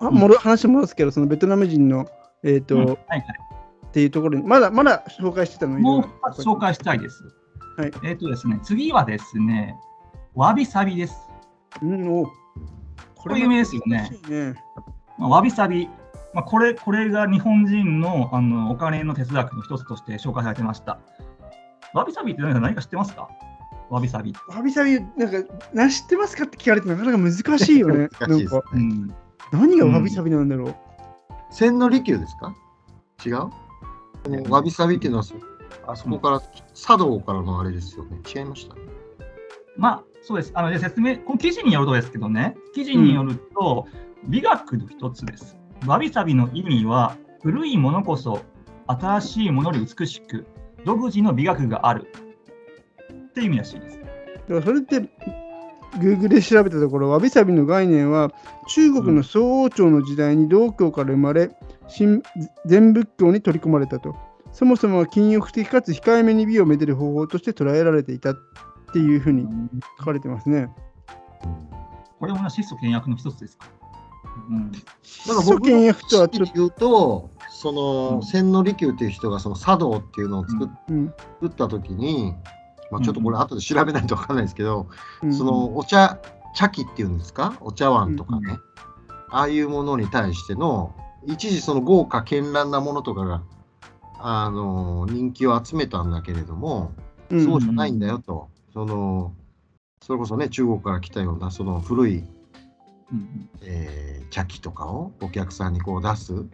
あもろ話戻すけど、そのベトナム人の、えっ、と、うんはいはい。っていうところに、まだまだ紹介してたの？もう紹介したいです。はいえっ、とですね、次はですね、わびさびです。うん、おここれ有名ですよねね。まあ、わびさび、まあ、これこれが日本人のあのお金の哲学の一つとして紹介されてました。わびさびって何か何か知ってますか？わびさび。わびさび、なんか、な知ってますか？って聞かれてなかなか難しいよね。難しいですなんかうん、何がわびさびなんだろう。千利休ですか？違う？わびさびっていうのはそあそこから、茶道からのあれですよね。違いました。まあ、そうです。あので説明、この記事によるとですけどね、記事によると、美学の一つです。わびさびの意味は、古いものこそ新しいものより美しく、独自の美学があるっていう意味らしいです。だからそれって、Google で調べたところ、わびさびの概念は、中国の宋王朝の時代に道教から生まれ、新禅仏教に取り込まれたと。そもそもは禁欲的かつ控えめに美をめでる方法として捉えられていたっていうふうに書かれてますね。これもね質素倹約の一つですか？うん、なんか祖僕権役とはちょっと、言うと、その、うん千利休っていう人がその茶道っていうのを作った時に、まあ、ちょっとこれ後で調べないと分かんないですけど、うんそのお茶茶器っていうんですか？お茶碗とかね、うんああいうものに対しての一時その豪華絢爛なものとかがあの人気を集めたんだけれども、うんそうじゃないんだよと。そのそれこそね中国から来たようなその古い、うんえー茶器とかをお客さんにこう出す。うん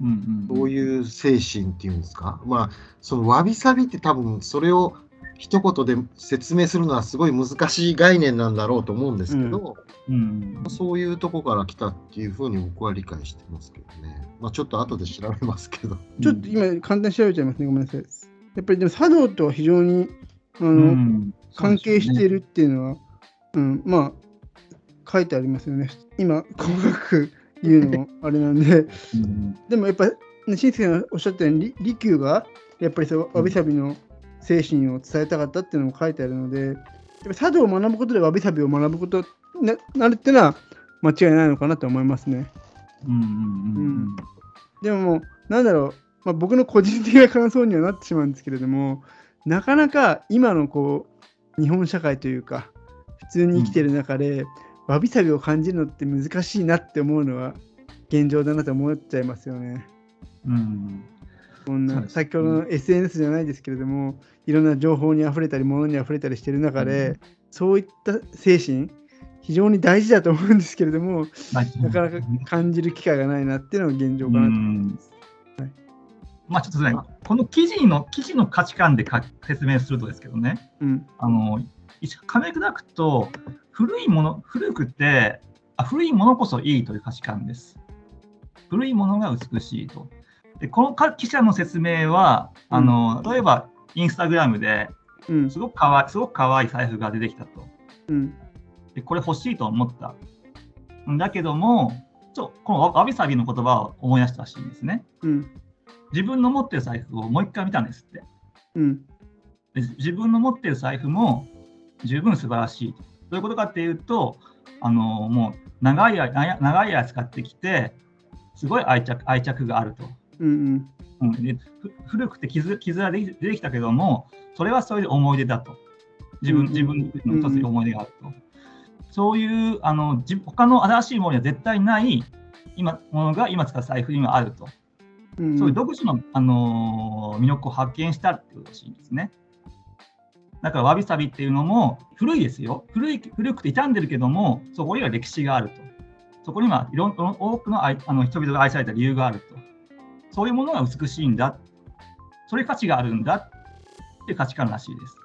うん。そういう精神っていうんですか、まあ、そのわびさびって多分それを一言で説明するのはすごい難しい概念なんだろうと思うんですけど、うんそういうとこから来たっていうふうに僕は理解してますけどね。まあ、ちょっと後で調べますけど。ちょっと今、簡単に調べちゃいますね。ごめんなさい。やっぱりでも茶道とは非常にあの、うん関係している。るっていうのは、うん、まあ、書いてありますよね。今、細かく言うのもあれなんで、うんでもやっぱ、ね、新助がおっしゃったように、利利休がやっぱりそうわびさびの精神を伝えたかったっていうのも書いてあるので、やっぱ茶道を学ぶことでわびさびを学ぶことにななるっていうのは間違いないのかなと思いますね。うんうんうんでももう、なんだろう、まあ、僕の個人的な感想にはなってしまうんですけれども、なかなか今のこう日本社会というか、普通に生きてる中で、わびさびを感じるのって難しいなって思うのは現状だなと思っちゃいますよね。うんこんな先ほどの SNS じゃないですけれども、いろんな情報にあふれたり、物にあふれたりしてる中で、うん。そういった精神、非常に大事だと思うんですけれども、まあなかなか感じる機会がないなっていうのが現状かなと思います。はい。まあちょっとね、この記事の記事の価値観でか説明するとですけどね、うん。あのみ砕くと、古いもの、古くてあ、古いものこそいいという価値観です。古いものが美しいと。でこのか記者の説明は、あの例えばインスタグラムでうんすごくかわいすごく可愛い財布が出てきたと。うんでこれ欲しいと思った。んだけども、ちょこのわわびさびの言葉を思い出したらしいんですね。うん自分の持ってる財布をもう一回見たんですって。うんで自分の持ってる財布も十分素晴らしいと。どういうことかっていうと、あのもう長い間長い間使ってきて、すごい愛着愛着があると。うんうん、でふ古くて傷傷が出てきたけども、それはそれで思い出だと。自分うん自分の一つに思い出があると。そういうあの自他の新しいものには絶対ない今ものが今使う財布にはあると。うんそういう独自の、あのー魅力を発見したってことらしいんですね。だから、わびさびっていうのも古いですよ。古い古くて傷んでるけども、そこには歴史があると。そこにはいろん多くの愛あの人々が愛された理由があると。そういうものが美しいんだ。そういう価値があるんだ。って価値観らしいです。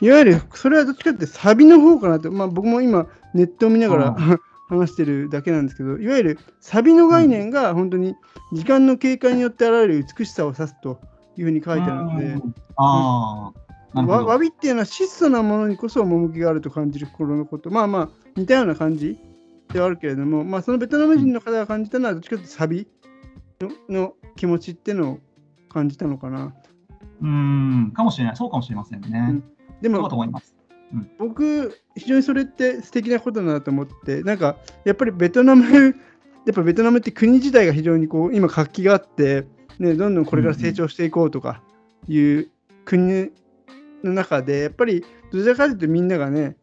いわゆるそれはどっちかってサビの方かなと、まあ、僕も今ネットを見ながら、う 話してるだけなんですけどいわゆるサビの概念が本当に時間の経過によって現れる美しさを指すというふうに書いてあるので。うん。あ。わわびっていうのは質素なものにこそ趣があると感じる心のこと。まあまあ似たような感じではあるけれども、まあ、そのベトナム人の方が感じたのはどっちかというとサビのの気持ちっていうのを感じたのかな。うん、かもしれない。そうかもしれませんね。うんでもそうだと思います。僕、非常にそれって素敵なことだなと思って、なんかやっぱりベトナム やっぱベトナムって国自体が非常にこう今活気があって、ね、どんどんこれから成長していこうとかいう国の中でやっぱりどちらかというとみんながね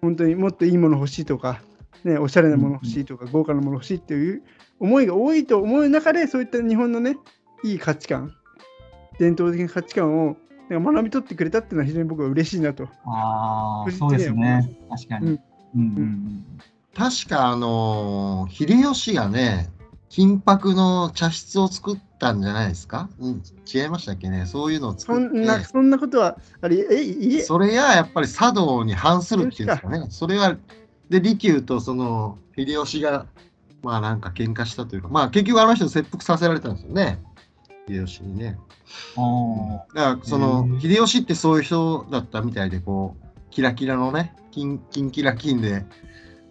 本当にもっといいもの欲しいとか、ね、おしゃれなもの欲しいとか、豪華なもの欲しいっていう思いが多いと思う中でそういった日本のねいい価値観伝統的な価値観をなんか学び取ってくれたっていうのは非常に僕は嬉しいなと。ああ、そうですね。確かに。ううんんうんうん確か、あのー秀吉がね、金箔の茶室を作ったんじゃないですか、うん、違いましたっけね、そういうのをそ作ってんなそんなことはあれえいえそれがやっぱり茶道に反するっていうんですかね。それは、で、利休とその秀吉が、まあなんか喧嘩したというか、まあ結局あの人切腹させられたんですよね。秀吉にね。だからその秀吉ってそういう人だったみたいで、こう、キラキラのね、金金キラ金で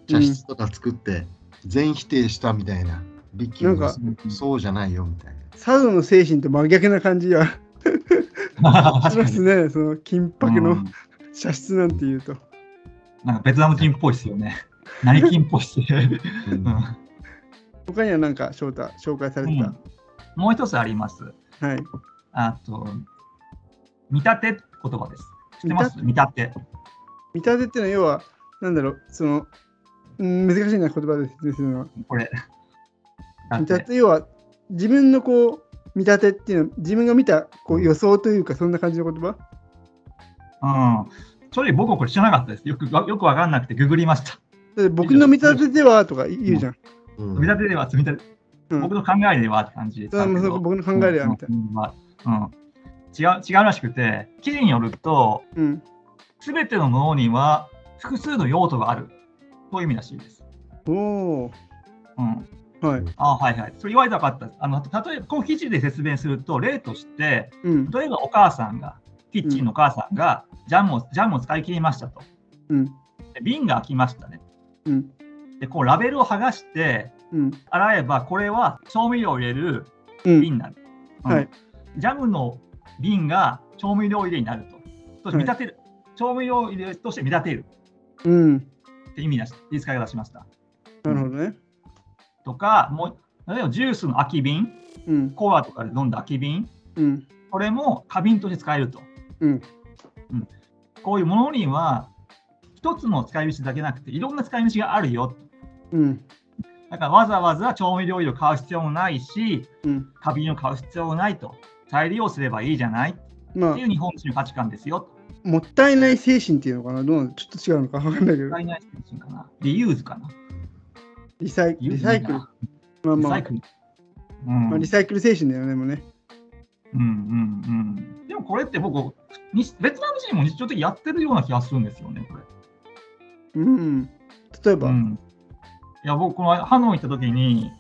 茶室とか作って、全否定したみたいな。利休はなんかそうじゃないよみたいな。佐渡の精神と真逆な感じは し。ますね、その金箔のうん茶室なんていうと。なんかベトナム人っぽいですよね。何金っぽいっすね。うんうん他には何か翔太紹介されてた？もう一つあります。はい。あと、見立て言葉です。知ってます？見立て？見立てっていうのは要は、なんだろう、その、うん難しいな言葉で説明するのは。これ。だ見立て要は、自分のこう、見立てっていうのは、自分が見たこう予想というか、そんな感じの言葉？うん。正直僕もこれ知らなかったです。よくよくわかんなくてググりました。僕の見立てではとか言うじゃん。うん見立てでは、見立てうん僕の考えではって感じでそれはもうそこ僕の考えではみたいな。うん。違う違うらしくて、記事によると、うん。すべてのものには複数の用途がある。という意味らしいです。おおうん。ー。はい。あはいはい。それ言われたかったです。あの例えば、この記事で説明すると、例として、うん。例えばお母さんが、キッチンのお母さんがジャムを、ジャムを使い切りましたと。うん。で瓶が開きましたね。うん。で、こうラベルを剥がして、うん。洗えば、これは調味料を入れるうん。瓶になる。ジャムの瓶が調味料入れになると。見立てる。調味料入れとして見立てるうん。って意味だし、言い使い方しました。なるほどね。とか、もう、例えばジュースの空き瓶、うん。コーラとかで飲んだ空き瓶、うん。これも花瓶として使えると。うん。こういうものには、一つの使い道だけなくて、いろんな使い道があるよ。うん。だからわざわざ調味料を買う必要もないし、うん。花瓶を買う必要もないと。再利用すればいいじゃない？っまあていう日本人の価値観ですよ。もったいない精神っていうのかな？どう？ちょっと違うのかわかんないけど使。いない精神かな。リユーズかな。リサイリサイクル。まあまあリサイ、クル。うんまあ、リサイクル精神だよね、もうね。うんうんうん。でもこれって僕、にベトナム人も日常的にやってるような気がするんですよね、これ。うん。例えば、うん、いや、僕、このハノイ行った時に、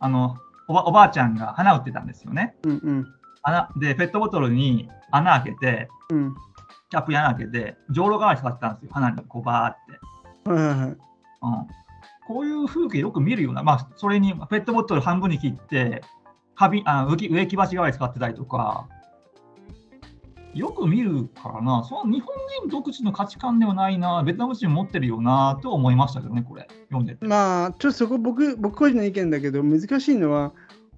あのおばおばあちゃんが花売ってたんですよね。うんうん。穴で、ペットボトルに穴開けて、うん。キャップに穴開けて、じょうろ代わりに使ってたんですよ、花にこうバーって。はいはいはい。うん、こういう風景よく見るような、まあ、それにペットボトル半分に切って、花瓶あ植木植木鉢代わりに使ってたりとか、よく見るからな、その日本人独自の価値観ではないな、ベトナム人持ってるよなと思いましたけどね、これ、読んでて。まあ、ちょっとそこ僕、僕個人の意見だけど、難しいのは、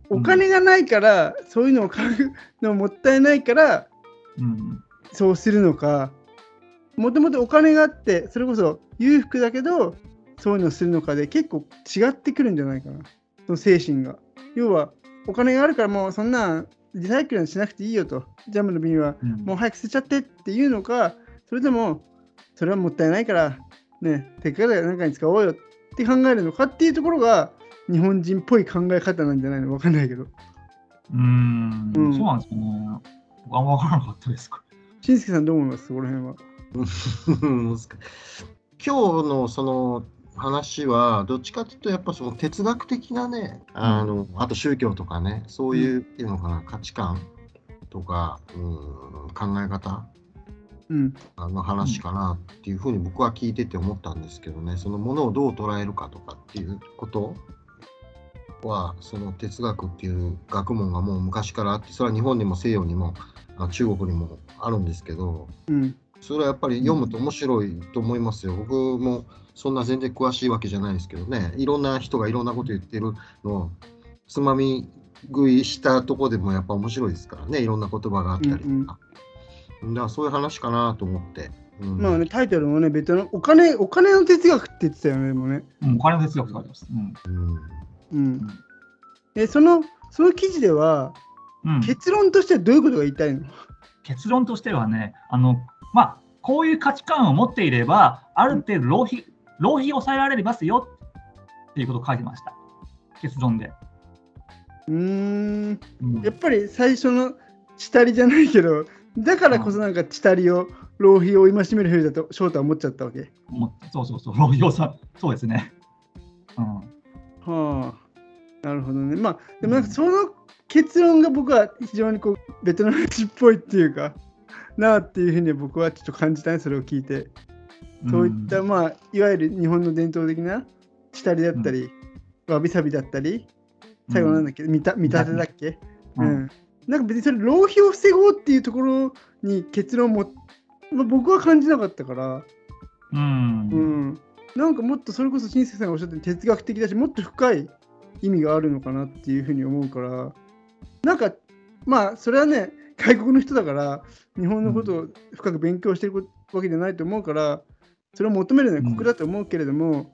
お金がないから、そういうのを買うのもったいないから、うん。そうするのか、もともとお金があって、それこそ裕福だけど、そういうのをするのかで結構違ってくるんじゃないかな、その精神が。要は、お金があるからもうそんなリサイクルしなくていいよと、ジャムの瓶はうんもう早く捨てちゃってっていうのか、それとも、それはもったいないから、ね、せっから何かに使おうよって考えるのかっていうところが、日本人っぽい考え方なんじゃないのわかんないけど。うーん、うんそうなんですよね。僕あんま分からなかったです。しんすけさんどう思います？そこら辺は。今日のその話はどっちかというとやっぱその哲学的なねあのあと宗教とかねそういうっていうのかな価値観とかうん考え方うん。の話かなっていうふうに僕は聞いてて思ったんですけどねそのものをどう捉えるかとかっていうことはその哲学っていう学問がもう昔からあってそれは日本にも西洋にもあ中国にもあるんですけどうん。それはやっぱり読むと面白いと思いますよ。僕もそんな全然詳しいわけじゃないですけどね、いろんな人がいろんなこと言ってるのをつまみ食いしたとこでもやっぱ面白いですからね、いろんな言葉があったりとか。うんだからそういう話かなと思って。うんまあね、タイトルもね、ベトナム、お金、お金の哲学って言ってたよね、でもね。うん、お金の哲学って書いてます。うん。うんうん。え、その、その記事では、うん、結論としてはどういうことが言いたいの？結論としてはね、あのまあ、こういう価値観を持っていれば、ある程度浪費浪費を抑えられますよっていうことを書いてました。結論で。うーん。うんやっぱり最初のチタリじゃないけど、だからこそなんかチタリを、浪費を戒める風だと翔太は思っちゃったわけ？そうそうそう、浪費をさ、そうですね。うんはあ、なるほどね。まあ、でもなんかその結論が僕は非常にこうベトナム人っぽいっていうか、なあっていうふうに僕はちょっと感じたね、それを聞いて。そういった、んまあ、いわゆる日本の伝統的な下りだったり、わびさびだったり、最後なんだっけ、見た見立てだっけ、ううん。んなんか別にそれ浪費を防ごうっていうところに結論も、まあ、僕は感じなかったから、うん。うん、なんかもっとそれこそ新助さんがおっしゃったように哲学的だしもっと深い意味があるのかなっていうふうに思うから。なんかまあそれはね外国の人だから日本のことを深く勉強してるわけじゃないと思うからそれを求めるのは酷だと思うけれども、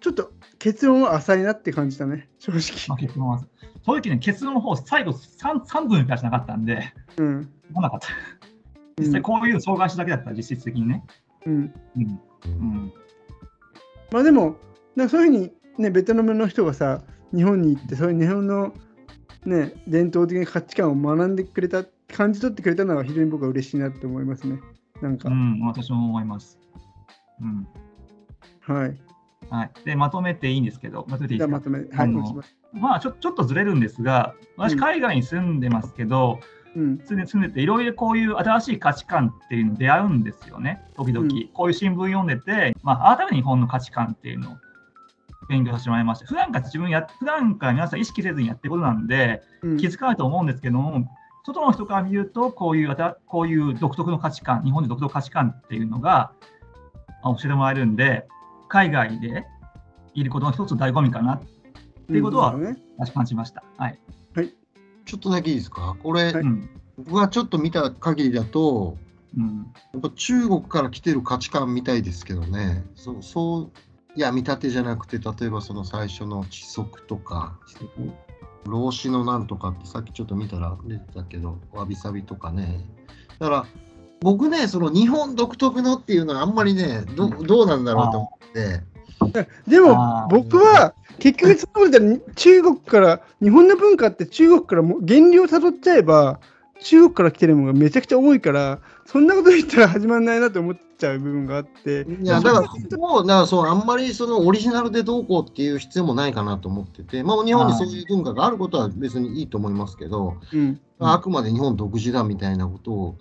ちょっと結論は浅いなって感じたね正ま直。あ、結論は、正直ね、結論の方、最後 3, 3分しかしなかったんで、うん。来なかった。実際、こういうの障害しただけだったら、実質的にね。うん。うん。うん。まあでもなんかそういうふうにねベトナムの人がさ日本に行ってそういう日本のね伝統的な価値観を学んでくれた感じ取ってくれたのは非常に僕は嬉しいなって思いますね。なんか、うん、私も思います。うん。はい。はい、でまとめていいんですけど、まとめていいですか？まとめはいます。まあちょ、ちょっとずれるんですが、私、うん海外に住んでますけど、うん。住んで住んでて、いろいろこういう新しい価値観っていうのに出会うんですよね、時々。うん。こういう新聞読んでて、まあ、改めて日本の価値観っていうのを勉強させてもらいました。普段から自分や、普段から皆さん意識せずにやってることなんで、うん。気づかないと思うんですけども、外の人から見ると、こういうこういう独特の価値観、日本で独特の価値観っていうのがあ教えてもらえるんで、海外でいることの一つの醍醐味かなっていうことは私感じました。はい。ちょっとだけいいですか？これ、はいうん。僕がちょっと見た限りだと、うん。やっぱ中国から来てる価値観みたいですけどね、そうそういや、見立てじゃなくて、例えばその最初の知足とか、老子のなんとかってさっきちょっと見たら出てたけど、わびさびとかね。だから、僕ね、その日本独特のっていうのはあんまりね、どどうなんだろうと思って、でも僕は結局そうだったら中国から日本の文化って中国からも源流をたどっちゃえば中国から来てるものがめちゃくちゃ多いからそんなこと言ったら始まんないなと思っちゃう部分があっていや、だから、それそこをだからそう、あんまりそのオリジナルでどうこうっていう必要もないかなと思ってて、まあ、日本にそういう文化があることは別にいいと思いますけど、うん、あくまで日本独自だみたいなことを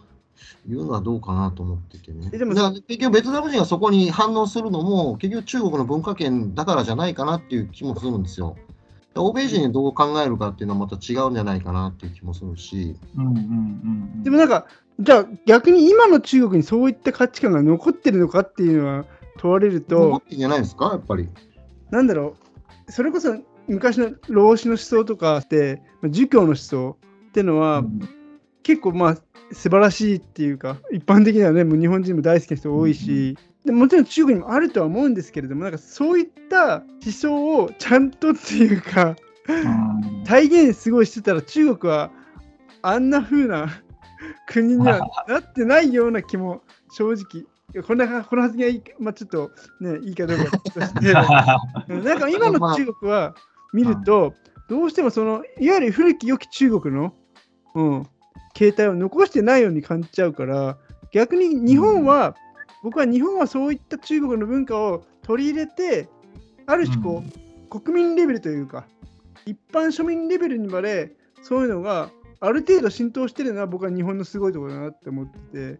言うのはどうかなと思っててね。えでもだから結局ベトナム人がそこに反応するのも結局中国の文化圏だからじゃないかなっていう気もするんですよ。欧米人にどう考えるかっていうのはまた違うんじゃないかなっていう気もするし。うんうんうんうん。でもなんかじゃあ逆に今の中国にそういった価値観が残ってるのかっていうのは問われると残ってんじゃないですか、やっぱり。なんだろうそれこそ昔の老子の思想とかってまあ儒教の思想っていうのは、うん結構まあ素晴らしいっていうか一般的にはねもう日本人も大好きな人多いし、でもちろん中国にもあるとは思うんですけれどもなんかそういった思想をちゃんとっていうかうん。体現すごいしてたら中国はあんな風な 国にはなってないような気も正直こんなこの発言はまあ、ちょっとねいいかどうかとして。う んなんか今の中国は見ると、どうしてもそのいわゆる古き良き中国の、うん、形態を残してないように感じちゃうから逆に日本は、僕は日本はそういった中国の文化を取り入れてある種こう、国民レベルというか一般庶民レベルにまでそういうのがある程度浸透してるのは僕は日本のすごいところだなって思ってて。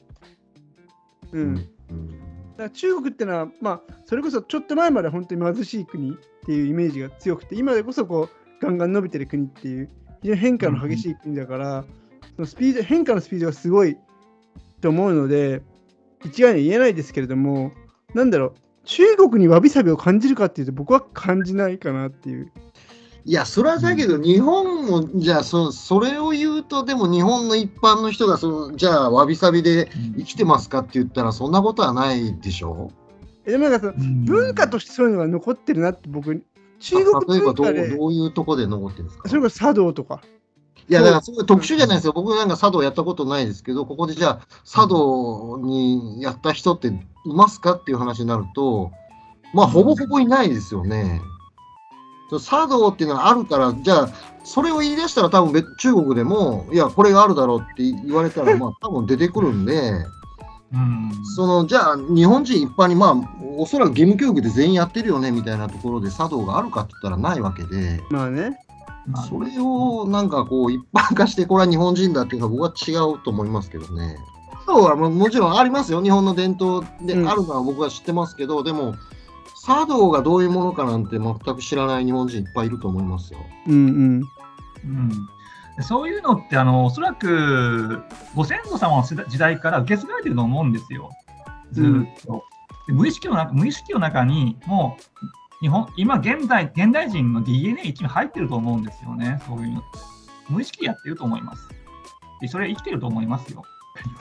うん、だかうんら中国ってのは、まあ、それこそちょっと前まで本当に貧しい国っていうイメージが強くて、今でこそこうガンガン伸びてる国っていう、非常に変化の激しい国だから、そのスピード変化のスピードがすごいと思うので、一概には言えないですけれども、なんだろう、中国にわびさびを感じるかっていうと、僕は感じないかなっていう。いや、それはだけど、日本も、じゃあそ、それを言うと、でも日本の一般の人がその、じゃあ、わびさびで生きてますかって言ったら、そんなことはないでしょ？えでもなんかそのうん。文化としてそういうのが残ってるなって僕、中国例えばどういうとこで残ってるんですか？それこそ茶道とか。いや、だからそういう特殊じゃないですよ。僕なんか茶道やったことないですけど、ここでじゃあ、茶道にやった人っていますかっていう話になると、まあ、ほぼほぼいないですよね。茶道っていうのはあるから、じゃあ、それを言い出したら多分別中国でも、いや、これがあるだろうって言われたら、まあ、多分出てくるんで、うんその、じゃあ、日本人一般に、まあ、おそらく義務教育で全員やってるよね、みたいなところで茶道があるかって言ったらないわけで、まあね。まあそれをなんかこう一般化してこれは日本人だっていうのは僕は違うと思いますけどね。茶道はももちろんありますよ。日本の伝統でうんあるのは僕は知ってますけど、でも茶道がどういうものかなんて全く知らない日本人いっぱいいると思いますよ。うんうん。うんでそういうのってあの、おそらくご先祖様の時代から受け継がれてると思うんですよ、ずーっと。で無意識の中無意識の中に、もう日本今現在、現代人の DNA 一に入ってると思うんですよね、そういうのって。無意識でやってると思います。でそれ生きてると思いますよ。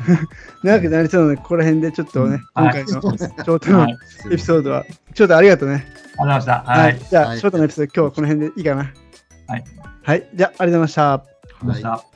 長くなりそうなので、ここら辺でちょっとね、はい今回のショートのはい、エピソードは、ちょっとありがとうね。ありがとうございました。ははいい。じゃあ、はいショートのエピソード、今日はこの辺でいいかな。はい。はい。じゃあ、ありがとうございました。ありがとうございました。